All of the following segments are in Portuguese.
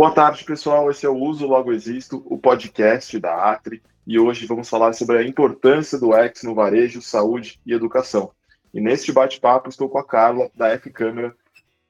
Boa tarde, pessoal. Esse é o Uso Logo Existo, o podcast da Atri, e hoje vamos falar sobre a importância do X no varejo, saúde e educação. E neste bate-papo estou com a Carla, da F Câmara,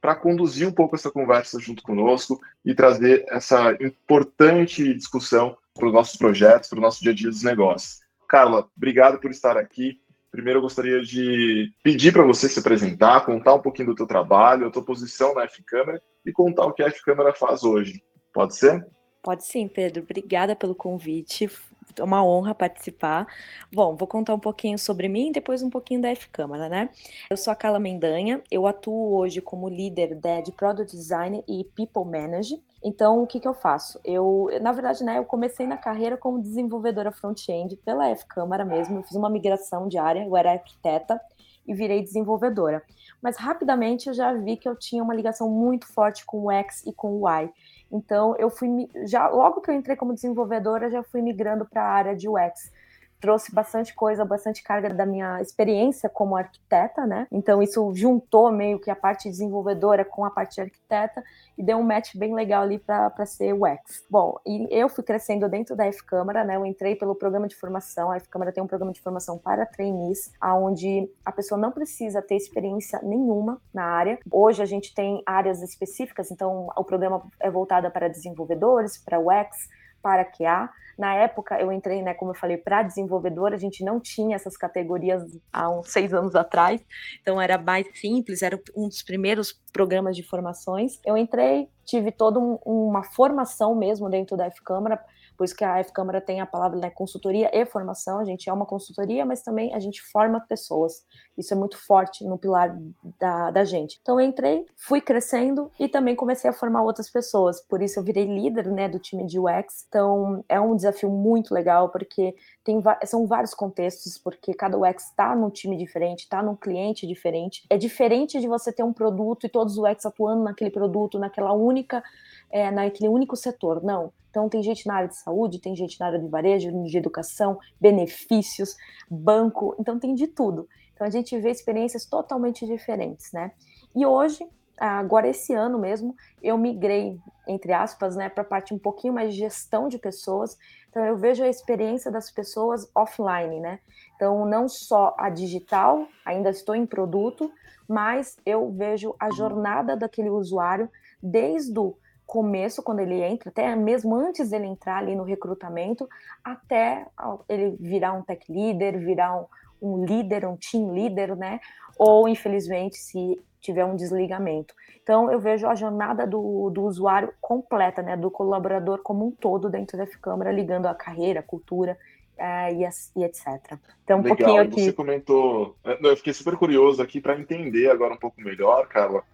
para conduzir um pouco essa conversa junto conosco e trazer essa importante discussão para os nossos projetos, para o nosso dia a dia dos negócios. Carla, obrigado por estar aqui. Primeiro, eu gostaria de pedir para você se apresentar, contar um pouquinho do teu trabalho, a tua posição na F-Câmara e contar o que a F-Câmara faz hoje. Pode ser? Pode sim, Pedro. Obrigada pelo convite. É uma honra participar. Bom, vou contar um pouquinho sobre mim e depois um pouquinho da F-Câmara, né? Eu sou a Carla Mendanha, eu atuo hoje como líder de Product Design e People Manager. Então, o que, que eu faço? Eu, na verdade, né, eu comecei na carreira como desenvolvedora front-end pela F-Câmara mesmo. Eu fiz uma migração de área, eu era arquiteta e virei desenvolvedora. Mas rapidamente eu já vi que eu tinha uma ligação muito forte com o X e com o Y. Então eu fui já logo que eu entrei como desenvolvedora já fui migrando para a área de UX trouxe bastante coisa, bastante carga da minha experiência como arquiteta, né? Então isso juntou meio que a parte desenvolvedora com a parte arquiteta e deu um match bem legal ali para ser UX. Bom, e eu fui crescendo dentro da F-Câmara, né? Eu entrei pelo programa de formação, a F-Câmara tem um programa de formação para trainees, onde a pessoa não precisa ter experiência nenhuma na área. Hoje a gente tem áreas específicas, então o programa é voltado para desenvolvedores, para UX, para QA. Na época, eu entrei, né, como eu falei, para desenvolvedor, a gente não tinha essas categorias há uns seis anos atrás, então era mais simples, era um dos primeiros programas de formações. Eu entrei, tive toda um, uma formação mesmo dentro da F-Câmara, por isso que a F-Câmara tem a palavra né, consultoria e formação. A gente é uma consultoria, mas também a gente forma pessoas. Isso é muito forte no pilar da, da gente. Então eu entrei, fui crescendo e também comecei a formar outras pessoas. Por isso eu virei líder né, do time de UX. Então é um desafio muito legal, porque tem, são vários contextos, porque cada UX está num time diferente, está num cliente diferente. É diferente de você ter um produto e todos os UX atuando naquele produto, naquela única, é, naquele único setor. Não então, tem gente na área de saúde, tem gente na área de varejo, de educação, benefícios, banco, então tem de tudo. Então, a gente vê experiências totalmente diferentes, né? E hoje, agora esse ano mesmo, eu migrei, entre aspas, né, para a parte um pouquinho mais de gestão de pessoas. Então, eu vejo a experiência das pessoas offline, né? Então, não só a digital, ainda estou em produto, mas eu vejo a jornada daquele usuário desde o começo, quando ele entra, até mesmo antes dele entrar ali no recrutamento, até ele virar um tech leader, virar um, um líder, um team leader, né? Ou, infelizmente, se tiver um desligamento. Então, eu vejo a jornada do, do usuário completa, né? Do colaborador como um todo dentro da F-Câmara, ligando a carreira, a cultura é, e, e, etc. Então, um Legal. pouquinho aqui. Você comentou. É, eu fiquei super curioso aqui para entender agora um pouco melhor, Carla,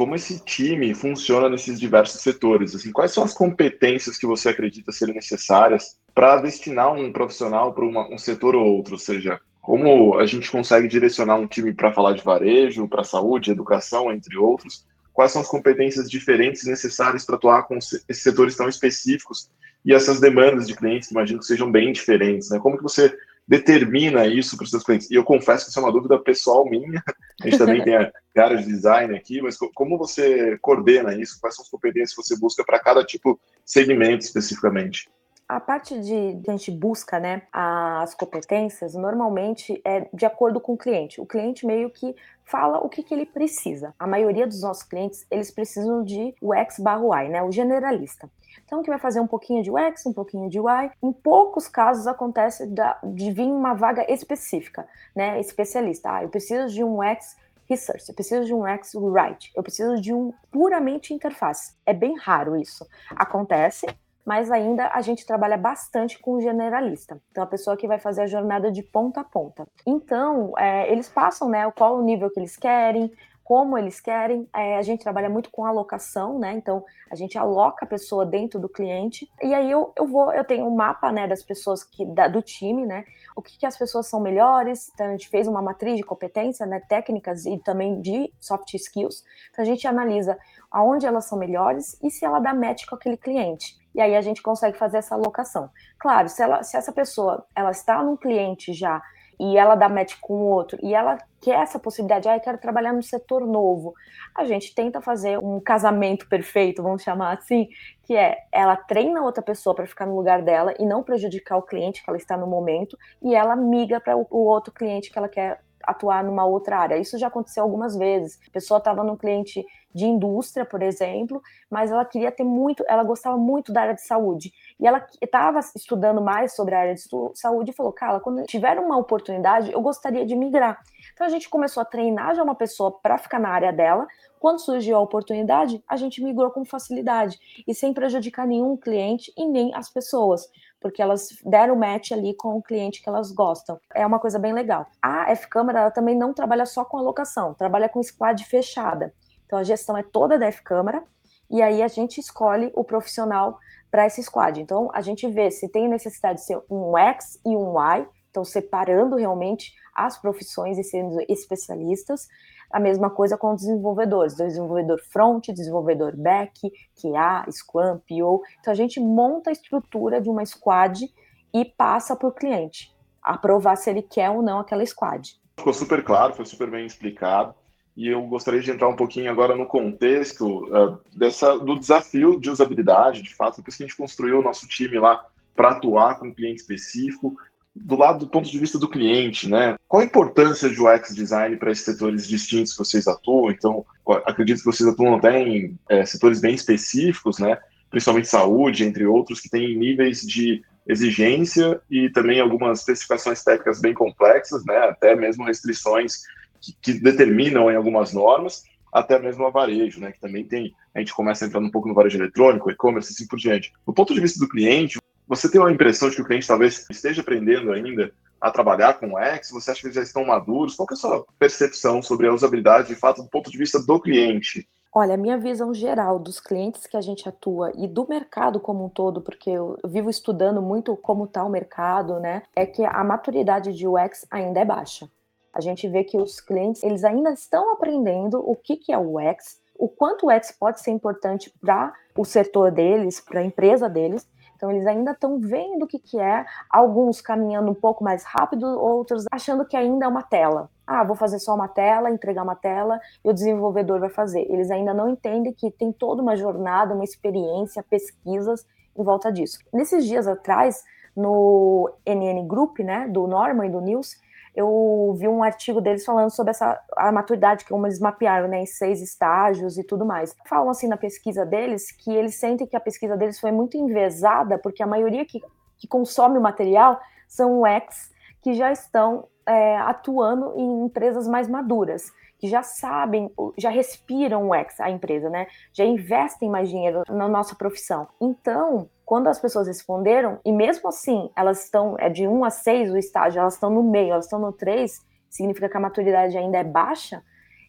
como esse time funciona nesses diversos setores. Assim, quais são as competências que você acredita serem necessárias para destinar um profissional para um setor ou outro? Ou seja, como a gente consegue direcionar um time para falar de varejo, para saúde, educação, entre outros? Quais são as competências diferentes necessárias para atuar com esses setores tão específicos e essas demandas de clientes, imagino que sejam bem diferentes, né? Como que você determina isso para os seus clientes? E eu confesso que isso é uma dúvida pessoal minha. A gente também tem a área de design aqui, mas como você coordena isso? Quais são as competências que você busca para cada tipo de segmento especificamente? A parte de, de a gente busca, né, as competências, normalmente é de acordo com o cliente. O cliente meio que fala o que, que ele precisa. A maioria dos nossos clientes, eles precisam de UX barra UI, né, o generalista. Então, que vai fazer um pouquinho de UX, um pouquinho de UI. Em poucos casos acontece de vir uma vaga específica, né? Especialista. Ah, eu preciso de um UX research, eu preciso de um UX write, eu preciso de um puramente interface. É bem raro isso. Acontece, mas ainda a gente trabalha bastante com generalista. Então, a pessoa que vai fazer a jornada de ponta a ponta. Então, é, eles passam, né, qual o nível que eles querem, como eles querem. É, a gente trabalha muito com alocação, né? Então a gente aloca a pessoa dentro do cliente e aí eu, eu vou, eu tenho um mapa, né, das pessoas que da, do time, né? O que, que as pessoas são melhores. Então a gente fez uma matriz de competência, né, técnicas e também de soft skills. Então a gente analisa aonde elas são melhores e se ela dá match com aquele cliente. E aí a gente consegue fazer essa alocação. Claro, se, ela, se essa pessoa ela está num cliente já e ela dá match com o outro, e ela quer essa possibilidade, ah, eu quero trabalhar no setor novo. A gente tenta fazer um casamento perfeito, vamos chamar assim, que é ela treina outra pessoa para ficar no lugar dela e não prejudicar o cliente que ela está no momento, e ela miga para o outro cliente que ela quer atuar numa outra área. Isso já aconteceu algumas vezes. A pessoa estava num cliente de indústria, por exemplo, mas ela queria ter muito, ela gostava muito da área de saúde. E ela estava estudando mais sobre a área de saúde e falou: Cara, quando tiver uma oportunidade, eu gostaria de migrar. Então a gente começou a treinar já uma pessoa para ficar na área dela. Quando surgiu a oportunidade, a gente migrou com facilidade e sem prejudicar nenhum cliente e nem as pessoas porque elas deram match ali com o cliente que elas gostam. É uma coisa bem legal. A F-Câmara também não trabalha só com alocação, trabalha com squad fechada. Então a gestão é toda da F-Câmara e aí a gente escolhe o profissional para esse squad. Então a gente vê se tem necessidade de ser um X e um Y, então separando realmente as profissões e sendo especialistas. A mesma coisa com os desenvolvedores, desenvolvedor front, desenvolvedor back, QA, Scrum, PO. Então a gente monta a estrutura de uma squad e passa para o cliente aprovar se ele quer ou não aquela squad. Ficou super claro, foi super bem explicado. E eu gostaria de entrar um pouquinho agora no contexto uh, dessa, do desafio de usabilidade, de fato, depois que a gente construiu o nosso time lá para atuar com um cliente específico, do lado do ponto de vista do cliente, né? Qual a importância de UX design para esses setores distintos que vocês atuam? Então, acredito que vocês atuam até em é, setores bem específicos, né? Principalmente saúde, entre outros, que têm níveis de exigência e também algumas especificações técnicas bem complexas, né? Até mesmo restrições que, que determinam em algumas normas, até mesmo a varejo, né? Que também tem, a gente começa entrando um pouco no varejo eletrônico, e-commerce, assim por diante. Do ponto de vista do cliente, você tem uma impressão de que o cliente talvez esteja aprendendo ainda a trabalhar com o X? Você acha que eles já estão maduros? Qual é a sua percepção sobre a usabilidade, de fato, do ponto de vista do cliente? Olha, a minha visão geral dos clientes que a gente atua e do mercado como um todo, porque eu vivo estudando muito como está o mercado, né? É que a maturidade de UX ainda é baixa. A gente vê que os clientes, eles ainda estão aprendendo o que, que é o UX, o quanto o UX pode ser importante para o setor deles, para a empresa deles, então, eles ainda estão vendo o que, que é, alguns caminhando um pouco mais rápido, outros achando que ainda é uma tela. Ah, vou fazer só uma tela, entregar uma tela e o desenvolvedor vai fazer. Eles ainda não entendem que tem toda uma jornada, uma experiência, pesquisas em volta disso. Nesses dias atrás, no NN Group, né, do Norman e do Nils, eu vi um artigo deles falando sobre essa a maturidade, como eles mapearam, né, em seis estágios e tudo mais. Falam assim na pesquisa deles que eles sentem que a pesquisa deles foi muito envezada, porque a maioria que, que consome o material são ex que já estão é, atuando em empresas mais maduras, que já sabem, já respiram o ex, a empresa, né? Já investem mais dinheiro na nossa profissão. Então, quando as pessoas responderam, e mesmo assim, elas estão, é de 1 a 6 o estágio, elas estão no meio, elas estão no 3, significa que a maturidade ainda é baixa,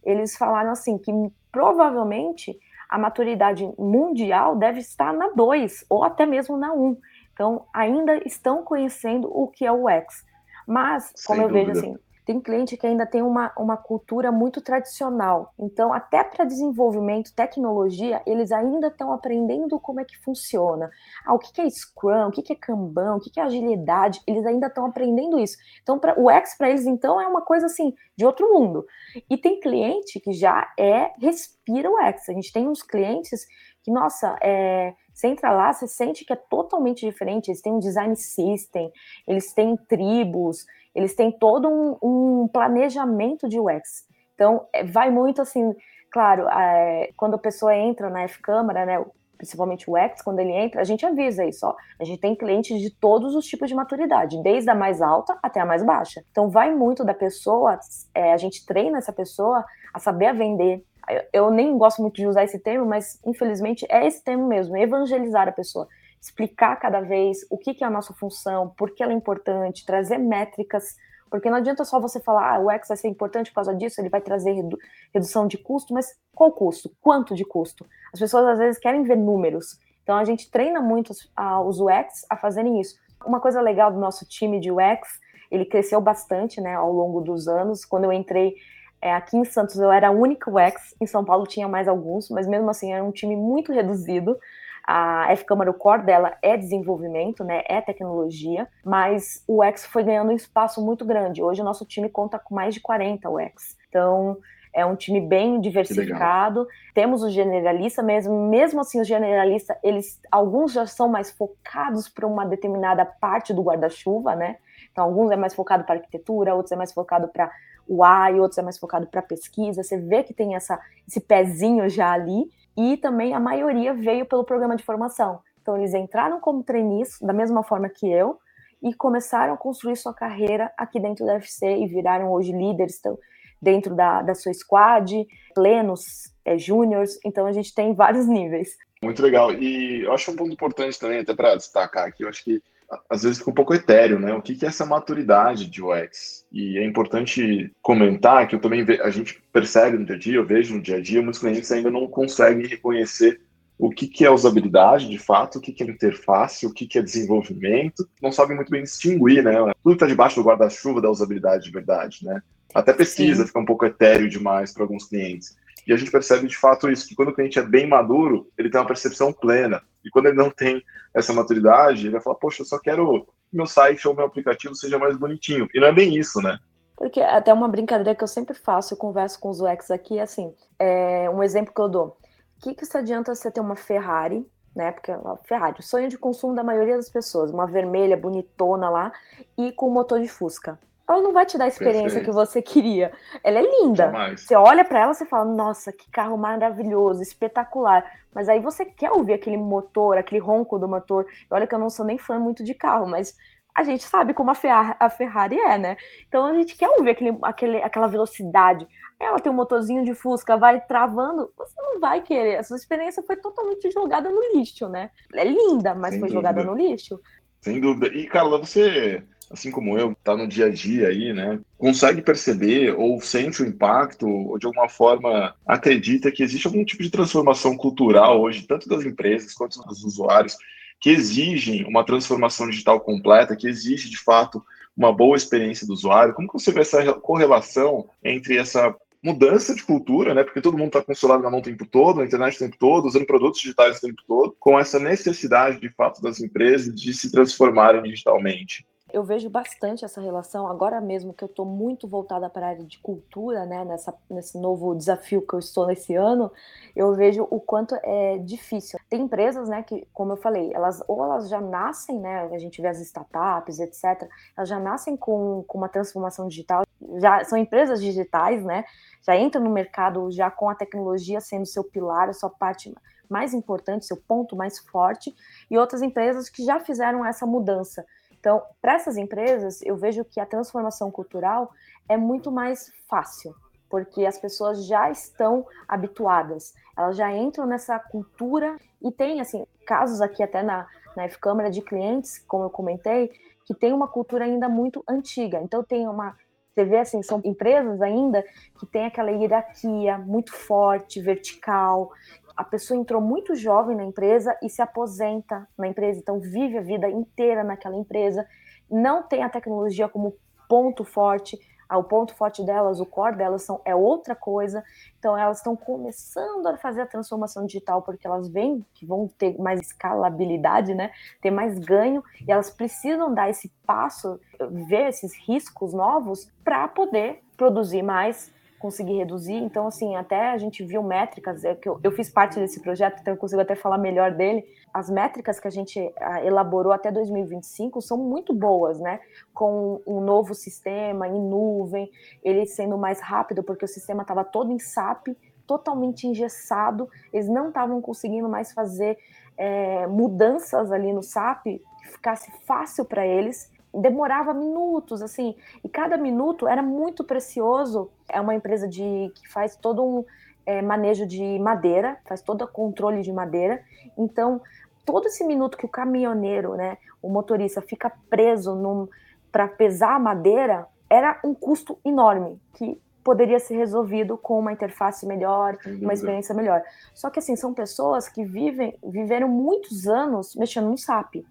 eles falaram assim, que provavelmente a maturidade mundial deve estar na 2, ou até mesmo na 1. Então, ainda estão conhecendo o que é o X. Mas, como Sem eu dúvida. vejo assim, tem cliente que ainda tem uma, uma cultura muito tradicional. Então, até para desenvolvimento, tecnologia, eles ainda estão aprendendo como é que funciona. Ah, o que, é Scrum, o que, é Kanban, o que, é agilidade, eles ainda estão aprendendo isso. Então, pra, o X para eles, então, é uma coisa assim, de outro mundo. E tem cliente que já é, respira o X. A gente tem uns clientes que, nossa, é, você entra lá, você sente que é totalmente diferente. Eles têm um design system, eles têm tribos, eles têm todo um, um planejamento de UX. Então, é, vai muito assim, claro, é, quando a pessoa entra na F-Câmara, né, principalmente o X, quando ele entra, a gente avisa isso, ó. A gente tem clientes de todos os tipos de maturidade, desde a mais alta até a mais baixa. Então, vai muito da pessoa, é, a gente treina essa pessoa a saber a vender. Eu, eu nem gosto muito de usar esse termo, mas infelizmente é esse termo mesmo, evangelizar a pessoa explicar cada vez o que, que é a nossa função, por que ela é importante, trazer métricas, porque não adianta só você falar, ah, o X vai ser importante por causa disso, ele vai trazer redu redução de custo, mas qual custo? Quanto de custo? As pessoas às vezes querem ver números, então a gente treina muito os, UX a fazerem isso. Uma coisa legal do nosso time de UX, ele cresceu bastante, né, ao longo dos anos. Quando eu entrei é, aqui em Santos, eu era a única UX, em São Paulo tinha mais alguns, mas mesmo assim era um time muito reduzido A F-Câmara, o core dela é desenvolvimento, né, é tecnologia, mas o X foi ganhando um espaço muito grande. Hoje o nosso time conta com mais de 40 UX. Então, é um time bem diversificado. Temos o generalista mesmo, mesmo assim o generalista, eles alguns já são mais focados para uma determinada parte do guarda-chuva, né? Então alguns é mais focado para arquitetura, outros é mais focado para UI, outros é mais focado para pesquisa. Você vê que tem essa esse pezinho já ali e também a maioria veio pelo programa de formação. Então eles entraram como trainees da mesma forma que eu e começaram a construir sua carreira aqui dentro da UFC e viraram hoje líderes, estão dentro da, da sua squad, plenos, é, júniors, então a gente tem vários níveis. Muito legal. E eu acho um ponto importante também, até para destacar aqui, eu acho que às vezes fica um pouco etéreo, né? O que, que é essa maturidade de UX? E é importante comentar que eu também ve... a gente percebe no dia a dia, eu vejo no dia a dia, muitos clientes ainda não conseguem reconhecer o que, que é usabilidade de fato, o que, que é interface, o que, que é desenvolvimento, não sabem muito bem distinguir, né? Tudo está debaixo do guarda-chuva da usabilidade de verdade, né? Até pesquisa Sim. fica um pouco etéreo demais para alguns clientes. E a gente percebe de fato isso, que quando o cliente é bem maduro, ele tem uma percepção plena. E quando ele não tem essa maturidade, ele vai falar, poxa, eu só quero que meu site ou meu aplicativo seja mais bonitinho. E não é bem isso, né? Porque até uma brincadeira que eu sempre faço, eu converso com os UX aqui, assim, é um exemplo que eu dou. O que, que se adianta você ter uma Ferrari, né? Porque a Ferrari, o sonho de consumo da maioria das pessoas, uma vermelha bonitona lá e com motor de Fusca ela não vai te dar a experiência Perfeito. que você queria. Ela é linda. Jamais. Você olha para ela e fala, nossa, que carro maravilhoso, espetacular. Mas aí você quer ouvir aquele motor, aquele ronco do motor. Olha que eu não sou nem fã muito de carro, mas a gente sabe como a Ferrari, a Ferrari é, né? Então a gente quer ouvir aquele, aquele, aquela velocidade. Ela tem um motorzinho de Fusca, vai travando, você não vai querer. A sua experiência foi totalmente jogada no lixo, né? É linda, mas Sem foi dúvida. jogada no lixo. Sem dúvida. E, Carla, você assim como eu, está no dia a dia aí, né, consegue perceber ou sente o impacto, ou de alguma forma acredita que existe algum tipo de transformação cultural hoje, tanto das empresas quanto dos usuários, que exigem uma transformação digital completa, que exige de fato uma boa experiência do usuário? Como que você vê essa correlação entre essa mudança de cultura, né? Porque todo mundo está com o celular na mão o tempo todo, na internet o tempo todo, usando produtos digitais o tempo todo, com essa necessidade de fato das empresas de se transformarem digitalmente eu vejo bastante essa relação, agora mesmo que eu estou muito voltada para a área de cultura, né, nessa, nesse novo desafio que eu estou nesse ano, eu vejo o quanto é difícil. Tem empresas, né, que, como eu falei, elas ou elas já nascem, né, a gente vê as startups, etc., elas já nascem com, com uma transformação digital, já são empresas digitais, né, já entram no mercado já com a tecnologia sendo seu pilar, a sua parte mais importante, seu ponto mais forte, e outras empresas que já fizeram essa mudança, então, para essas empresas, eu vejo que a transformação cultural é muito mais fácil, porque as pessoas já estão habituadas, elas já entram nessa cultura e tem, assim, casos aqui até na, na F-Câmara de clientes, como eu comentei, que tem uma cultura ainda muito antiga. Então, tem uma. Você vê assim, são empresas ainda que tem aquela hierarquia muito forte, vertical, a pessoa entrou muito jovem na empresa e se aposenta na empresa, então vive a vida inteira naquela empresa, não tem a tecnologia como ponto forte, ah, o ponto forte delas, o core delas são, é outra coisa, então elas estão começando a fazer a transformação digital porque elas veem que vão ter mais escalabilidade, né, ter mais ganho, e elas precisam dar esse passo, ver esses riscos novos para poder produzir mais, conseguir reduzir. Então, assim, até a gente viu métricas, é que eu, eu fiz parte desse projeto, então eu consigo até falar melhor dele. As métricas que a gente elaborou até 2025 são muito boas, né? Com um novo sistema em nuvem, ele sendo mais rápido, porque o sistema estava todo em SAP, totalmente engessado, eles não estavam conseguindo mais fazer é, mudanças ali no SAP que ficasse fácil para eles demorava minutos, assim, e cada minuto era muito precioso. É uma empresa de que faz todo um é, manejo de madeira, faz todo o controle de madeira. Então, todo esse minuto que o caminhoneiro, né, o motorista, fica preso para pesar a madeira, era um custo enorme que poderia ser resolvido com uma interface melhor, uma experiência melhor. Só que assim, são pessoas que vivem, viveram muitos anos mexendo no SAP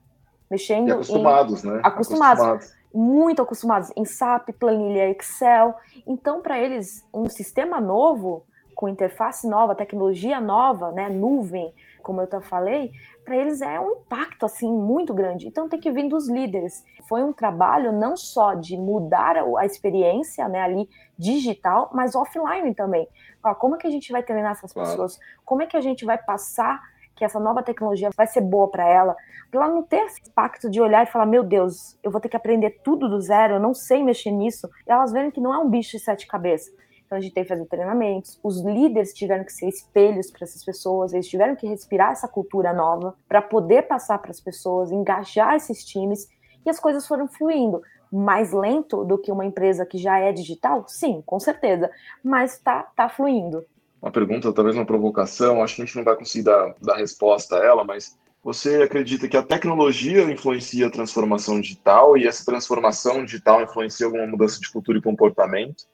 mexendo e acostumados, em... né? Acostumados, acostumados, muito acostumados em SAP, planilha Excel. Então, para eles, um sistema novo, com interface nova, tecnologia nova, né, nuvem, como eu já falei, para eles é um impacto assim muito grande. Então tem que vir dos líderes. Foi um trabalho não só de mudar a experiência, né, ali digital, mas offline também. Como é que a gente vai treinar essas pessoas? Como é que a gente vai passar que essa nova tecnologia vai ser boa para ela, para ela não ter esse impacto de olhar e falar: meu Deus, eu vou ter que aprender tudo do zero, eu não sei mexer nisso. E elas verem que não é um bicho de sete cabeças. Então a gente tem que fazer treinamentos. Os líderes tiveram que ser espelhos para essas pessoas, eles tiveram que respirar essa cultura nova para poder passar para as pessoas, engajar esses times e as coisas foram fluindo. Mais lento do que uma empresa que já é digital? Sim, com certeza, mas tá, tá fluindo uma pergunta, talvez uma provocação, acho que a gente não vai conseguir dar, dar resposta a ela, mas você acredita que a tecnologia influencia a transformação digital e essa transformação digital influencia alguma mudança de cultura e comportamento?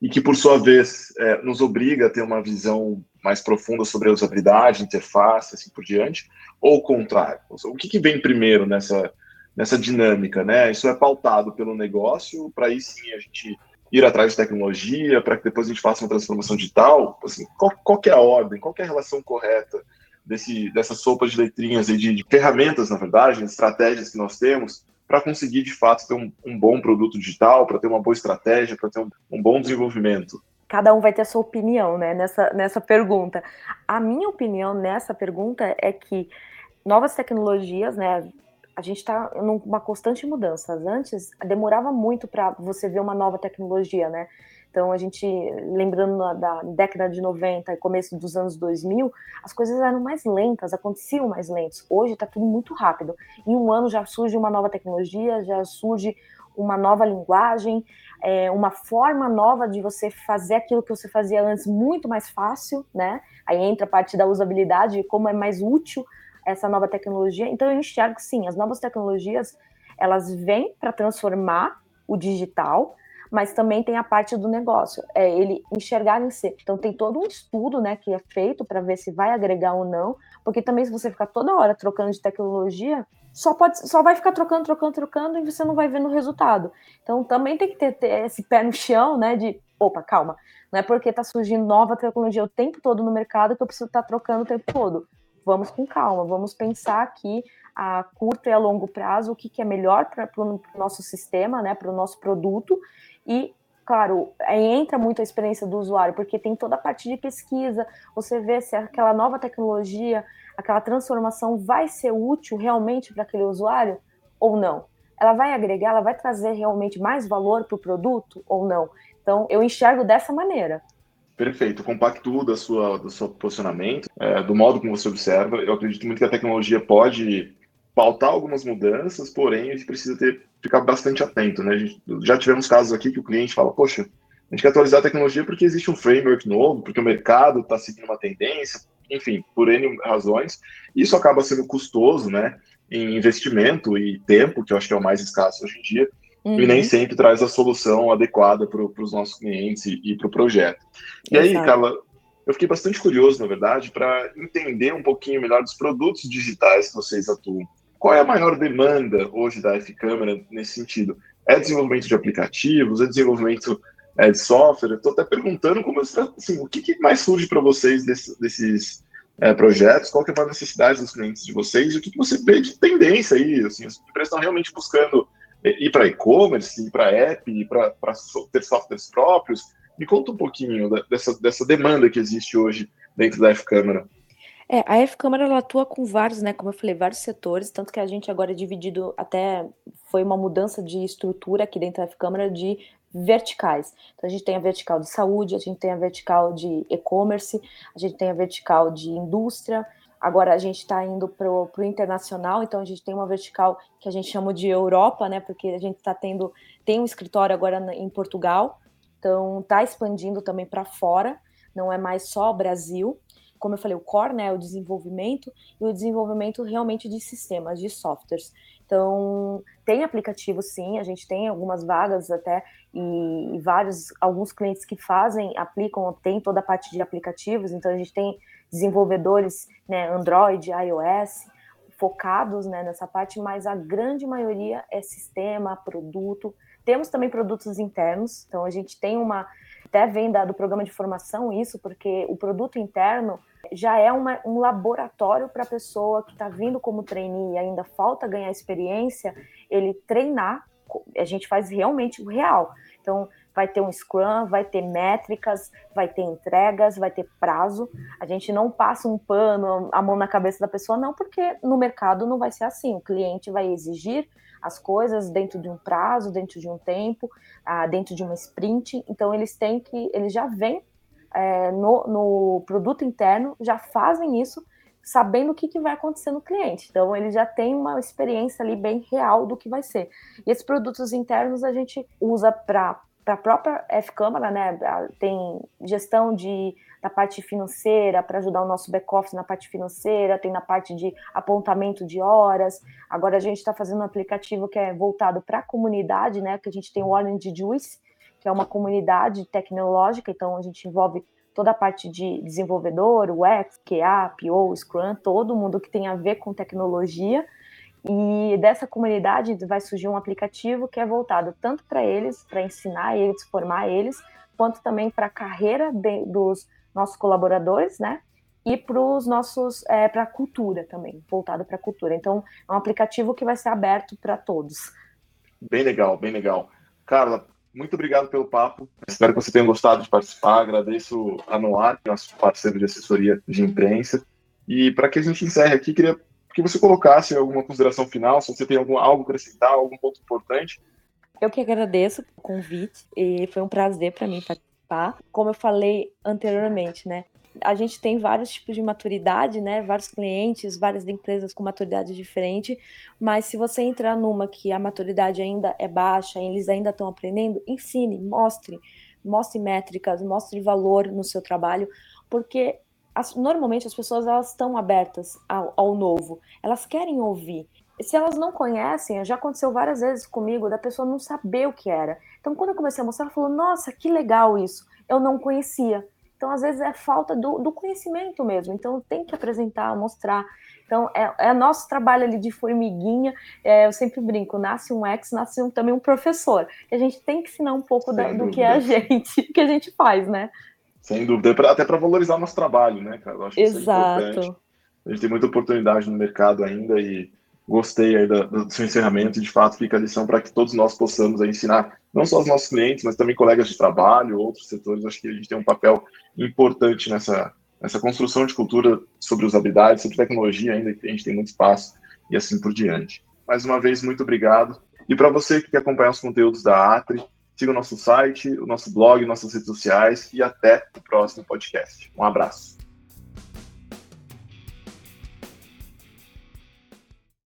E que, por sua vez, é, nos obriga a ter uma visão mais profunda sobre a usabilidade, interface, assim por diante? Ou o contrário? O que, que vem primeiro nessa, nessa dinâmica? Né? Isso é pautado pelo negócio, para aí sim a gente ir atrás de tecnologia para que depois a gente faça uma transformação digital? Assim, qual, qual é a ordem? Qual é a relação correta desse, dessa sopa de letrinhas e de, de ferramentas, na verdade, de estratégias que nós temos para conseguir, de fato, ter um, um bom produto digital, para ter uma boa estratégia, para ter um, um bom desenvolvimento? cada um vai ter a sua opinião né, nessa, nessa pergunta. A minha opinião nessa pergunta é que novas tecnologias, né, a gente está numa constante mudança. Antes, demorava muito para você ver uma nova tecnologia, né? Então, a gente, lembrando da década de 90 e começo dos anos 2000, as coisas eram mais lentas, aconteciam mais lentos. Hoje está tudo muito rápido. Em um ano já surge uma nova tecnologia, já surge uma nova linguagem, é, uma forma nova de você fazer aquilo que você fazia antes muito mais fácil, né? Aí entra a parte da usabilidade, como é mais útil essa nova tecnologia. Então eu enxergo sim, as novas tecnologias elas vêm para transformar o digital, mas também tem a parte do negócio, é ele enxergar em si. Então tem todo um estudo, né, que é feito para ver se vai agregar ou não, porque também se você ficar toda hora trocando de tecnologia, só pode, só vai ficar trocando, trocando, trocando e você não vai ver no resultado. Então também tem que ter, ter esse pé no chão, né, de opa, calma, não é porque está surgindo nova tecnologia o tempo todo no mercado que eu preciso estar tá trocando o tempo todo vamos com calma, vamos pensar aqui a curto e a longo prazo o que, que é melhor para o nosso sistema, né, para o nosso produto e claro, aí entra muito a experiência do usuário, porque tem toda a parte de pesquisa, você vê se aquela nova tecnologia, aquela transformação vai ser útil realmente para aquele usuário ou não. Ela vai agregar, ela vai trazer realmente mais valor para o produto ou não. Então, eu enxergo dessa maneira. Perfeito, compacto da sua, do seu posicionamento, é, do modo como você observa. Eu acredito muito que a tecnologia pode pautar algumas mudanças, porém a gente precisa ter, ficar bastante atento. Né? Gente, já tivemos casos aqui que o cliente fala, poxa, a gente quer atualizar a tecnologia porque existe um framework novo, porque o mercado está seguindo uma tendência, enfim, por N razões. Isso acaba sendo custoso, né, em investimento e tempo, que eu acho que é o mais escasso hoje em dia uhum. e nem sempre traz a solução adequada para os nossos clientes e, e para o projeto. E Exato. aí, Carla, eu fiquei bastante curioso, na verdade, para entender um pouquinho melhor dos produtos digitais que vocês atuam. Qual é a maior demanda hoje da F-Câmera nesse sentido? É desenvolvimento de aplicativos? É desenvolvimento é, de software? Estou até perguntando como assim, o que, que mais surge para vocês desse, desses é, projetos? Qual que é a necessidade dos clientes de vocês? E o que, que você vê de tendência aí? Assim, as empresas estão realmente buscando ir para e-commerce, ir para app, ir para ter softwares próprios. Me conta um pouquinho dessa, dessa demanda que existe hoje dentro da F-Câmara. É, a F-Câmara atua com vários, né, como eu falei, vários setores, tanto que a gente agora é dividido até, foi uma mudança de estrutura aqui dentro da F-Câmara de verticais. Então a gente tem a vertical de saúde, a gente tem a vertical de e-commerce, a gente tem a vertical de indústria, Agora a gente está indo para o internacional, então a gente tem uma vertical que a gente chama de Europa, né? Porque a gente está tendo tem um escritório agora em Portugal, então está expandindo também para fora. Não é mais só Brasil. Como eu falei, o core né, é o desenvolvimento e o desenvolvimento realmente de sistemas, de softwares. Então, tem aplicativo sim, a gente tem algumas vagas até e, vários, alguns clientes que fazem, aplicam, tem toda a parte de aplicativos, então a gente tem desenvolvedores, né, Android, iOS, focados né, nessa parte, mas a grande maioria é sistema, produto. Temos também produtos internos, então a gente tem uma, até vem da, do programa de formação isso, porque o produto interno já é uma, um laboratório para a pessoa que está vindo como trainee e ainda falta ganhar experiência, ele treinar, a gente faz realmente o real. Então, vai ter um Scrum, vai ter métricas, vai ter entregas, vai ter prazo. A gente não passa um pano, a mão na cabeça da pessoa, não, porque no mercado não vai ser assim. O cliente vai exigir as coisas dentro de um prazo, dentro de um tempo, ah, dentro de uma sprint. Então, eles têm que, eles já vêm é, no, no, produto interno, já fazem isso sabendo o que, que vai acontecer no cliente. Então, ele já tem uma experiência ali bem real do que vai ser. E esses produtos internos a gente usa para para a própria F-Câmara, né, tem gestão de, da parte financeira para ajudar o nosso back-office na parte financeira, tem na parte de apontamento de horas. Agora a gente está fazendo um aplicativo que é voltado para a comunidade, né, que a gente tem o Orange Juice, que é uma comunidade tecnológica, então a gente envolve toda a parte de desenvolvedor, UX, QA, PO, Scrum, todo mundo que tem a ver com tecnologia, e dessa comunidade vai surgir um aplicativo que é voltado tanto para eles, para ensinar eles, formar eles, quanto também para a carreira de, dos nossos colaboradores, né? E para os nossos, é, para a cultura também, voltado para a cultura. Então, é um aplicativo que vai ser aberto para todos. Bem legal, bem legal. Carla, muito obrigado pelo papo. Espero que você tenha gostado de participar. Agradeço a Noar, é nosso parceiro de assessoria de imprensa. E para que a gente encerre aqui, queria que você colocasse alguma consideração final, se você tem algum, algo a acrescentar, algum ponto importante. Eu que agradeço o convite e foi um prazer para mim participar. Como eu falei anteriormente, né? A gente tem vários tipos de maturidade, né? Vários clientes, várias empresas com maturidade diferente, mas se você entrar numa que a maturidade ainda é baixa, eles ainda estão aprendendo, ensine, mostre, mostre métricas, mostre valor no seu trabalho, porque as, normalmente as pessoas elas estão abertas ao, ao, novo, elas querem ouvir. Se elas não conhecem, já aconteceu várias vezes comigo da pessoa não saber o que era. Então, quando eu comecei a mostrar, ela falou: Nossa, que legal isso! Eu não conhecia. Então, às vezes é falta do, do conhecimento mesmo. Então, tem que apresentar, mostrar. Então, é, é nosso trabalho ali de formiguinha. É, eu sempre brinco: nasce um ex, nasce um, também um professor. E a gente tem que ensinar um pouco da, do que é a gente, que a gente faz, né? Sem dúvida, até para valorizar o nosso trabalho, né, cara? Eu acho Exato. Que é a gente tem muita oportunidade no mercado ainda e gostei aí do, do seu encerramento de fato fica a lição para que todos nós possamos ensinar não só os nossos clientes, mas também colegas de trabalho, outros setores. Acho que a gente tem um papel importante nessa, nessa construção de cultura sobre usabilidade, sobre tecnologia ainda, que a gente tem muito espaço e assim por diante. Mais uma vez, muito obrigado. E para você que quer acompanhar os conteúdos da Atri, Siga o nosso site, o nosso blog, nossas redes sociais e até o próximo podcast. Um abraço.